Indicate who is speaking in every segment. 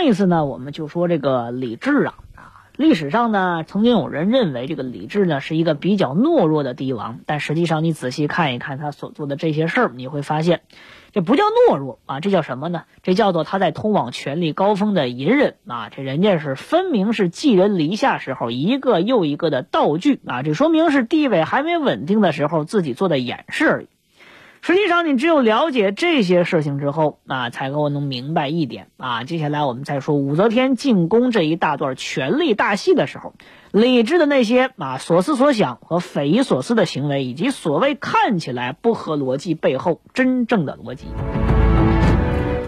Speaker 1: 上一次呢，我们就说这个李治啊啊，历史上呢，曾经有人认为这个李治呢是一个比较懦弱的帝王，但实际上你仔细看一看他所做的这些事儿，你会发现，这不叫懦弱啊，这叫什么呢？这叫做他在通往权力高峰的隐忍啊，这人家是分明是寄人篱下时候一个又一个的道具啊，这说明是地位还没稳定的时候自己做的掩饰而已。实际上，你只有了解这些事情之后，啊，才能够能明白一点啊。接下来我们再说武则天进宫这一大段权力大戏的时候，李治的那些啊所思所想和匪夷所思的行为，以及所谓看起来不合逻辑背后真正的逻辑。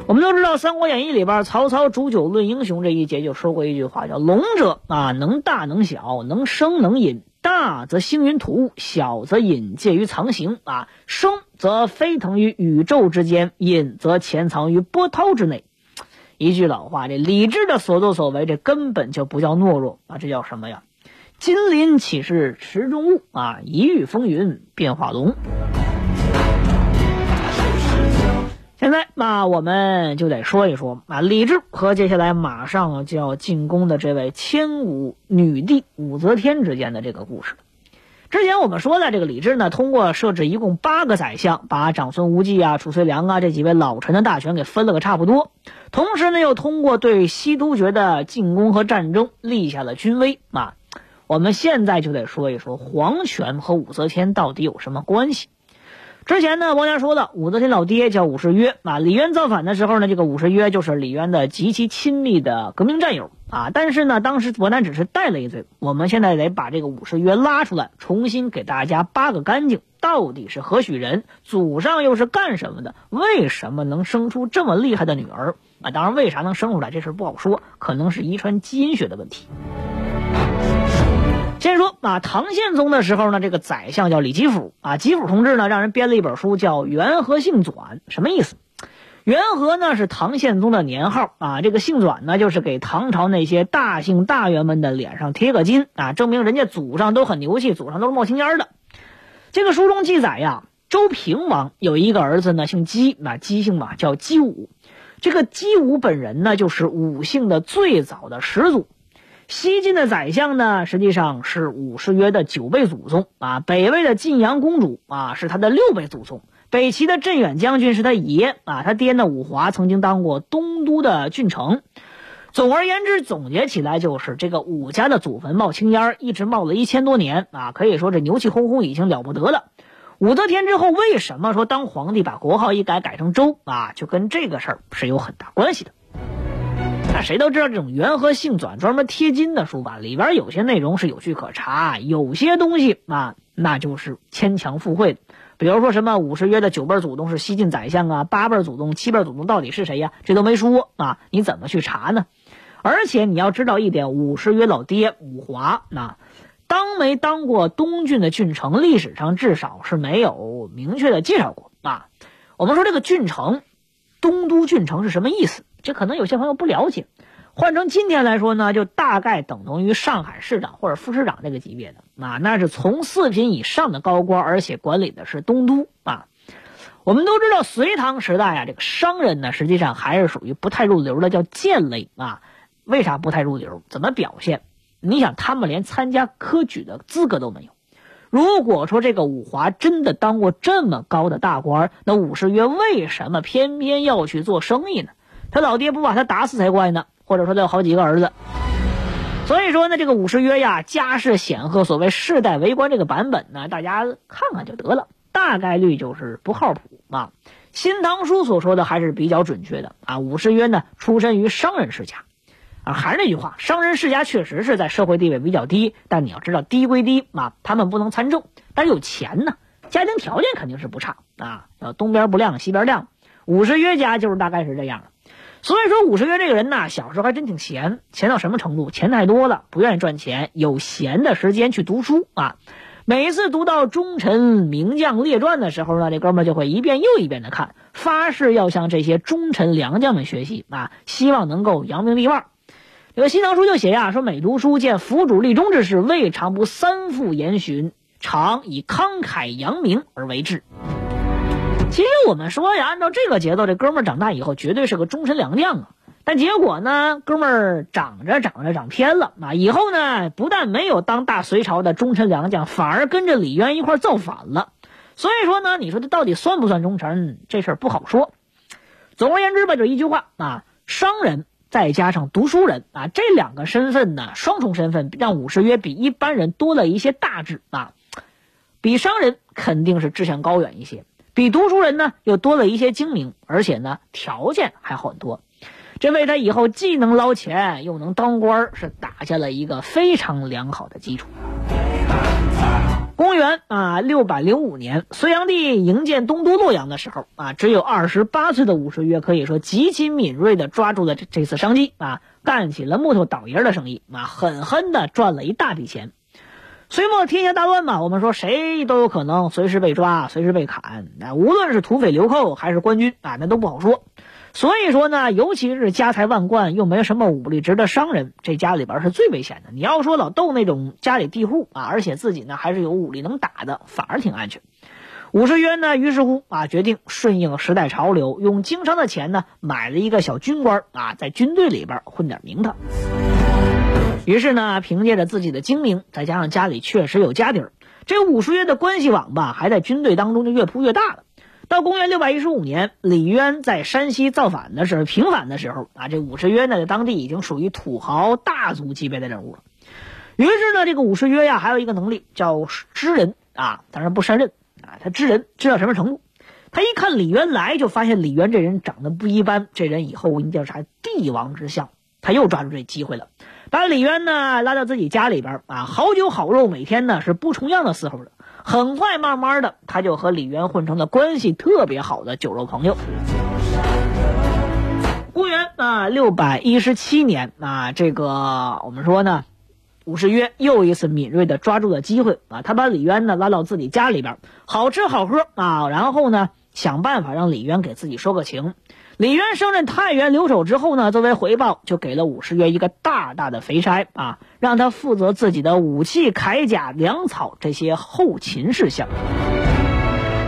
Speaker 1: 我们都知道，《三国演义》里边曹操煮酒论英雄这一节就说过一句话，叫“龙者啊，能大能小，能生能隐。”大则兴云吐雾，小则隐介于藏形啊。生则飞腾于宇宙之间，隐则潜藏于波涛之内。一句老话，这李治的所作所为，这根本就不叫懦弱啊，这叫什么呀？金鳞岂是池中物啊？一遇风云变化龙。现在，那我们就得说一说啊，李治和接下来马上就要进宫的这位千古女帝武则天之间的这个故事。之前我们说的，这个李治呢，通过设置一共八个宰相，把长孙无忌啊、褚遂良啊这几位老臣的大权给分了个差不多，同时呢，又通过对西突厥的进攻和战争立下了军威啊。我们现在就得说一说皇权和武则天到底有什么关系。之前呢，王家说了，武则天老爹叫武士约啊。李渊造反的时候呢，这个武士约就是李渊的极其亲密的革命战友啊。但是呢，当时伯南只是带了一嘴。我们现在得把这个武士约拉出来，重新给大家扒个干净。到底是何许人？祖上又是干什么的？为什么能生出这么厉害的女儿啊？当然，为啥能生出来这事不好说，可能是遗传基因学的问题。先说啊，唐宪宗的时候呢，这个宰相叫李吉甫啊。吉甫同志呢，让人编了一本书，叫《元和姓转》，什么意思？元和呢是唐宪宗的年号啊，这个姓阮呢，就是给唐朝那些大姓大员们的脸上贴个金啊，证明人家祖上都很牛气，祖上都是冒青烟的。这个书中记载呀，周平王有一个儿子呢，姓姬，那姬姓嘛，叫姬武。这个姬武本人呢，就是武姓的最早的始祖。西晋的宰相呢，实际上是武士约的九辈祖宗啊。北魏的晋阳公主啊，是他的六辈祖宗。北齐的镇远将军是他爷啊。他爹呢，武华曾经当过东都的郡丞。总而言之，总结起来就是这个武家的祖坟冒青烟，一直冒了一千多年啊。可以说这牛气哄哄，已经了不得了。武则天之后，为什么说当皇帝把国号一改改成周啊？就跟这个事儿是有很大关系的。那谁都知道，这种元和姓转专门贴金的书吧，里边有些内容是有据可查，有些东西啊，那就是牵强附会。比如说什么五十约的九辈祖宗是西晋宰相啊，八辈祖宗、七辈祖宗到底是谁呀？这都没说啊，你怎么去查呢？而且你要知道一点，五十约老爹武华那当没当过东郡的郡城，历史上至少是没有明确的介绍过啊。我们说这个郡城，东都郡城是什么意思？这可能有些朋友不了解，换成今天来说呢，就大概等同于上海市长或者副市长这个级别的啊，那是从四品以上的高官，而且管理的是东都啊。我们都知道，隋唐时代啊，这个商人呢，实际上还是属于不太入流的，叫贱类啊。为啥不太入流？怎么表现？你想，他们连参加科举的资格都没有。如果说这个武华真的当过这么高的大官，那武士约为什么偏偏要去做生意呢？他老爹不把他打死才怪呢，或者说他有好几个儿子，所以说呢，这个武士约呀，家世显赫，所谓世代为官这个版本呢，大家看看就得了，大概率就是不靠谱啊。《新唐书》所说的还是比较准确的啊。武士约呢，出身于商人世家，啊，还是那句话，商人世家确实是在社会地位比较低，但你要知道，低归低啊，他们不能参政，但是有钱呢，家庭条件肯定是不差啊。要东边不亮西边亮，武士约家就是大概是这样的。所以说，武士约这个人呐，小时候还真挺闲，闲到什么程度？钱太多了，不愿意赚钱，有闲的时间去读书啊。每一次读到忠臣名将列传的时候呢，这哥们就会一遍又一遍的看，发誓要向这些忠臣良将们学习啊，希望能够扬名立万。这个《新唐书》就写呀，说每读书见辅主立忠之事，未尝不三复言询，常以慷慨扬名而为之。其实我们说呀，按照这个节奏，这哥们儿长大以后绝对是个忠臣良将啊。但结果呢，哥们儿长着长着长偏了啊！以后呢，不但没有当大隋朝的忠臣良将，反而跟着李渊一块造反了。所以说呢，你说他到底算不算忠臣，这事儿不好说。总而言之吧，就一句话啊：商人再加上读书人啊，这两个身份呢，双重身份让武士约比一般人多了一些大志啊，比商人肯定是志向高远一些。比读书人呢又多了一些精明，而且呢条件还好很多，这为他以后既能捞钱又能当官是打下了一个非常良好的基础。公元啊六百零五年，隋炀帝营建东都洛阳的时候啊，只有二十八岁的武士约可以说极其敏锐地抓住了这这次商机啊，干起了木头倒爷的生意啊，狠狠地赚了一大笔钱。隋末天下大乱嘛，我们说谁都有可能随时被抓，随时被砍。那无论是土匪流寇还是官军啊，那都不好说。所以说呢，尤其是家财万贯又没什么武力值的商人，这家里边是最危险的。你要说老窦那种家里地户啊，而且自己呢还是有武力能打的，反而挺安全。武士渊呢，于是乎啊，决定顺应时代潮流，用经商的钱呢买了一个小军官啊，在军队里边混点名堂。于是呢，凭借着自己的精明，再加上家里确实有家底儿，这武士约的关系网吧，还在军队当中就越铺越大了。到公元六百一十五年，李渊在山西造反的时候，平反的时候啊，这武士约呢，在当地已经属于土豪大族级别的人物了。于是呢，这个武士约呀，还有一个能力叫知人啊，当然不善任啊，他知人知到什么程度？他一看李渊来，就发现李渊这人长得不一般，这人以后一定是帝王之相。他又抓住这机会了。把李渊呢拉到自己家里边啊，好酒好肉，每天呢是不重样的伺候着。很快，慢慢的，他就和李渊混成了关系特别好的酒肉朋友。公元啊六百一十七年啊，这个我们说呢，武士约又一次敏锐的抓住了机会啊，他把李渊呢拉到自己家里边，好吃好喝啊，然后呢想办法让李渊给自己说个情。李渊升任太原留守之后呢，作为回报，就给了武士约一个大大的肥差啊，让他负责自己的武器、铠甲、粮草这些后勤事项。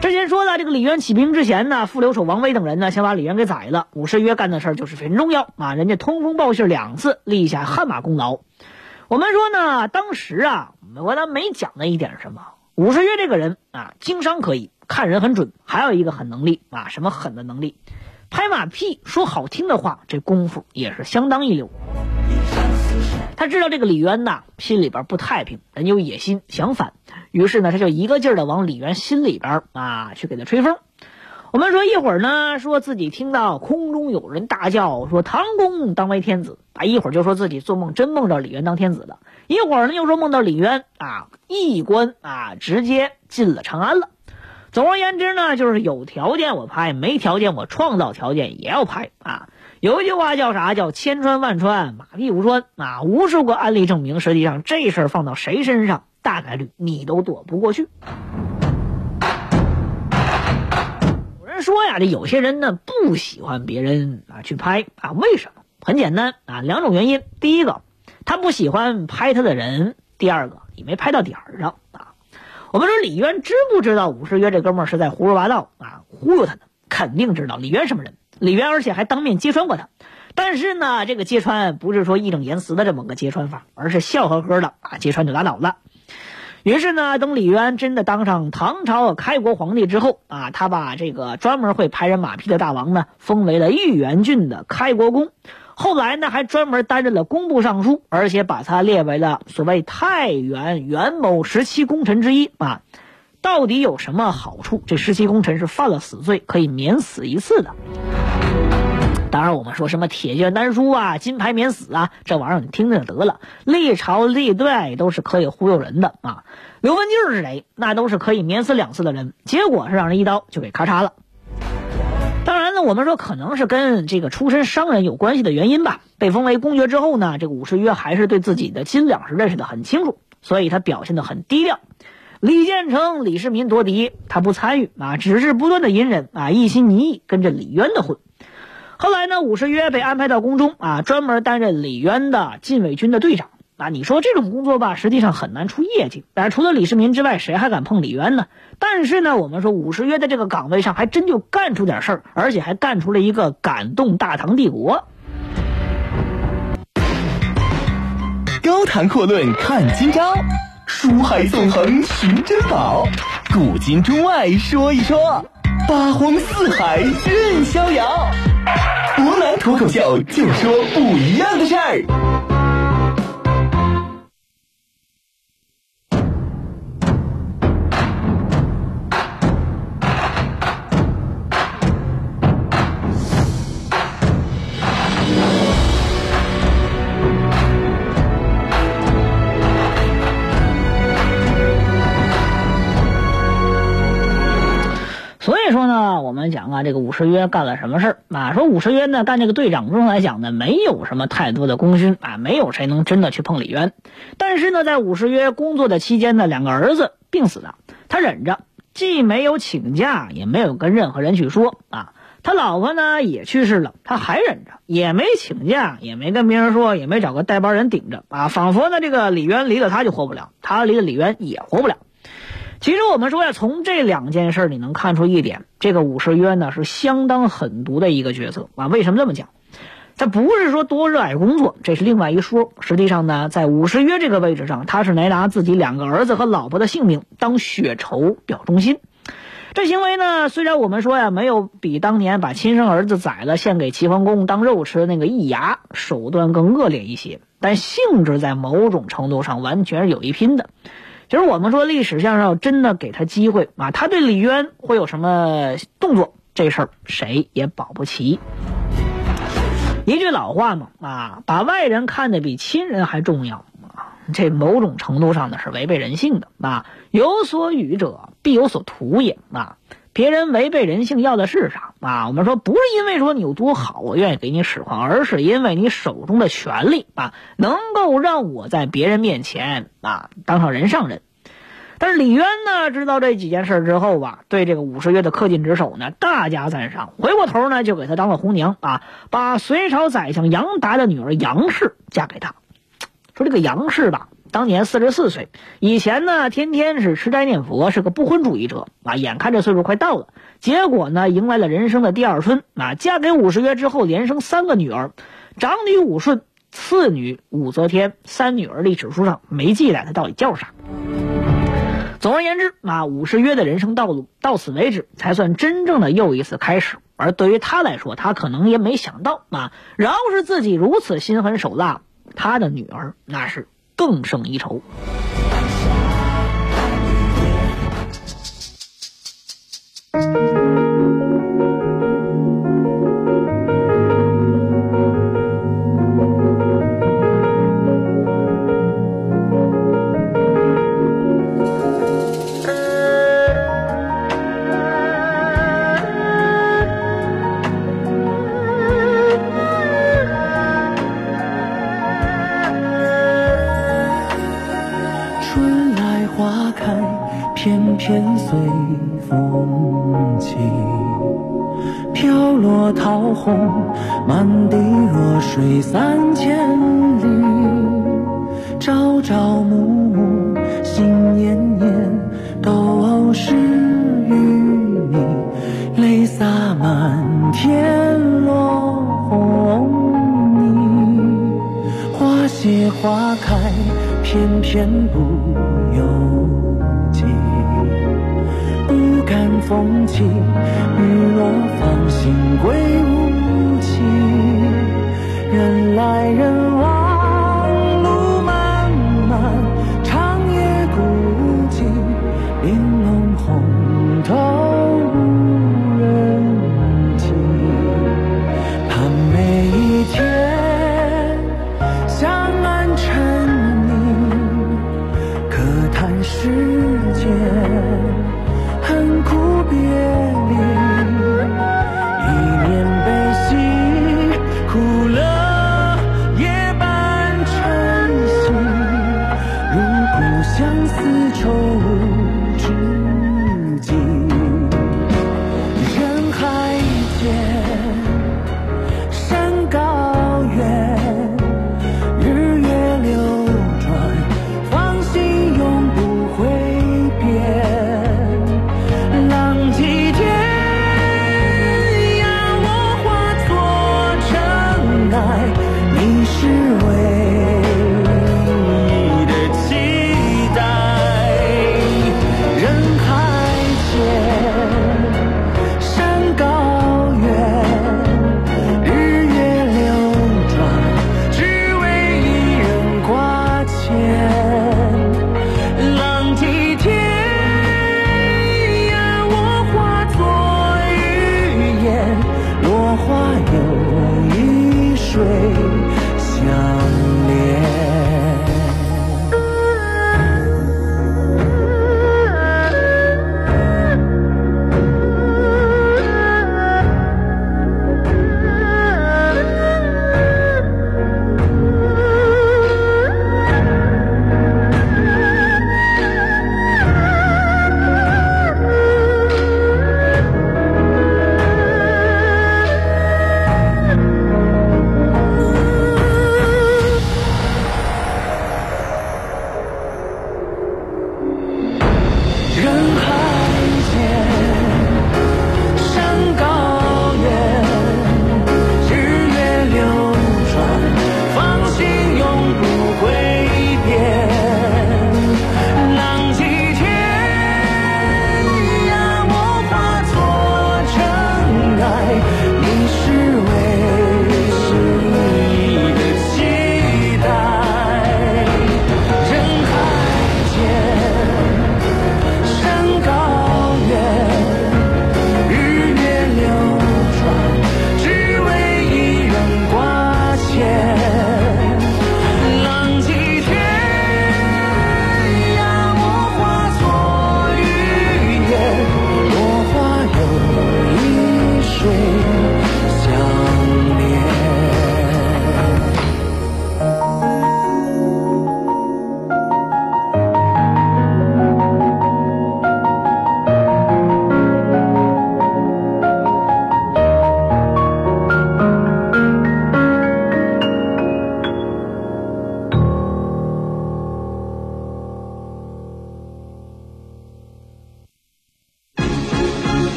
Speaker 1: 之前说的这个李渊起兵之前呢，副留守王威等人呢，想把李渊给宰了。武士约干的事儿就是很重要啊，人家通风报信两次，立下汗马功劳。我们说呢，当时啊，我咱没讲的一点什么？武士约这个人啊，经商可以，看人很准，还有一个狠能力啊，什么狠的能力？拍马屁说好听的话，这功夫也是相当一流。他知道这个李渊呐，心里边不太平，人有野心，想反。于是呢，他就一个劲儿的往李渊心里边啊去给他吹风。我们说一会儿呢，说自己听到空中有人大叫说唐公当为天子啊，一会儿就说自己做梦真梦着李渊当天子了，一会儿呢又说梦到李渊啊一官啊直接进了长安了。总而言之呢，就是有条件我拍，没条件我创造条件也要拍啊。有一句话叫啥？叫千穿万穿，马屁无穿啊。无数个案例证明，实际上这事儿放到谁身上，大概率你都躲不过去。有人说呀，这有些人呢不喜欢别人啊去拍啊，为什么？很简单啊，两种原因。第一个，他不喜欢拍他的人；第二个，你没拍到点儿上啊。我们说李渊知不知道武士约这哥们儿是在胡说八道啊？忽悠他呢？肯定知道李渊什么人。李渊而且还当面揭穿过他，但是呢，这个揭穿不是说义正言辞的这么个揭穿法，而是笑呵呵的啊，揭穿就拉倒了。于是呢，等李渊真的当上唐朝开国皇帝之后啊，他把这个专门会拍人马屁的大王呢，封为了豫园郡的开国公。后来呢，还专门担任了工部尚书，而且把他列为了所谓太原元谋十七功臣之一啊。到底有什么好处？这十七功臣是犯了死罪可以免死一次的。当然，我们说什么铁卷丹书啊、金牌免死啊，这玩意儿你听听得了。历朝历代都是可以忽悠人的啊。刘文静是谁？那都是可以免死两次的人，结果是让人一刀就给咔嚓了。当然呢，我们说可能是跟这个出身商人有关系的原因吧。被封为公爵之后呢，这个武士约还是对自己的斤两是认识的很清楚，所以他表现的很低调。李建成、李世民夺嫡，他不参与啊，只是不断的隐忍啊，一心一意跟着李渊的混。后来呢，武士约被安排到宫中啊，专门担任李渊的禁卫军的队长啊。你说这种工作吧，实际上很难出业绩，但是除了李世民之外，谁还敢碰李渊呢？但是呢，我们说五十约在这个岗位上还真就干出点事儿，而且还干出了一个感动大唐帝国。
Speaker 2: 高谈阔论看今朝。书海纵横寻珍宝，古今中外说一说，八荒四海任逍遥。湖南脱口秀，就说不一样的事儿。
Speaker 1: 讲啊，这个武士约干了什么事儿啊？说武士约呢，干这个队长中来讲呢，没有什么太多的功勋啊，没有谁能真的去碰李渊。但是呢，在武士约工作的期间呢，两个儿子病死了，他忍着，既没有请假，也没有跟任何人去说啊。他老婆呢也去世了，他还忍着，也没请假，也没跟别人说，也没找个带班人顶着啊，仿佛呢这个李渊离了他就活不了，他离了李渊也活不了。其实我们说呀，从这两件事你能看出一点，这个武士约呢是相当狠毒的一个角色啊。为什么这么讲？他不是说多热爱工作，这是另外一说。实际上呢，在武士约这个位置上，他是来拿自己两个儿子和老婆的性命当血仇表忠心。这行为呢，虽然我们说呀，没有比当年把亲生儿子宰了献给齐桓公当肉吃的那个易牙手段更恶劣一些，但性质在某种程度上完全是有一拼的。其实我们说历史上要真的给他机会啊，他对李渊会有什么动作？这事儿谁也保不齐。一句老话嘛啊，把外人看得比亲人还重要啊，这某种程度上呢是违背人性的啊。有所与者必有所图也啊。别人违背人性要的是啥啊？我们说不是因为说你有多好，我愿意给你使唤，而是因为你手中的权力啊，能够让我在别人面前啊当上人上人。但是李渊呢，知道这几件事之后吧，对这个武士约的恪尽职守呢，大加赞赏。回过头呢，就给他当了红娘啊，把隋朝宰相杨达的女儿杨氏嫁给他。说这个杨氏吧。当年四十四岁，以前呢天天是吃斋念佛，是个不婚主义者啊。眼看这岁数快到了，结果呢迎来了人生的第二春啊。嫁给武士约之后，连生三个女儿，长女武顺，次女武则天，三女儿历史书上没记载她到底叫啥。总而言之啊，武士约的人生道路到此为止，才算真正的又一次开始。而对于他来说，他可能也没想到啊，饶是自己如此心狠手辣，他的女儿那是。更胜一筹。
Speaker 3: 片片随风起，飘落桃红，满地若水三千里。朝朝暮暮，心念念都是与你，泪洒满天落红泥。花谢花开，偏偏不由。风起雨落放心归无期。人来人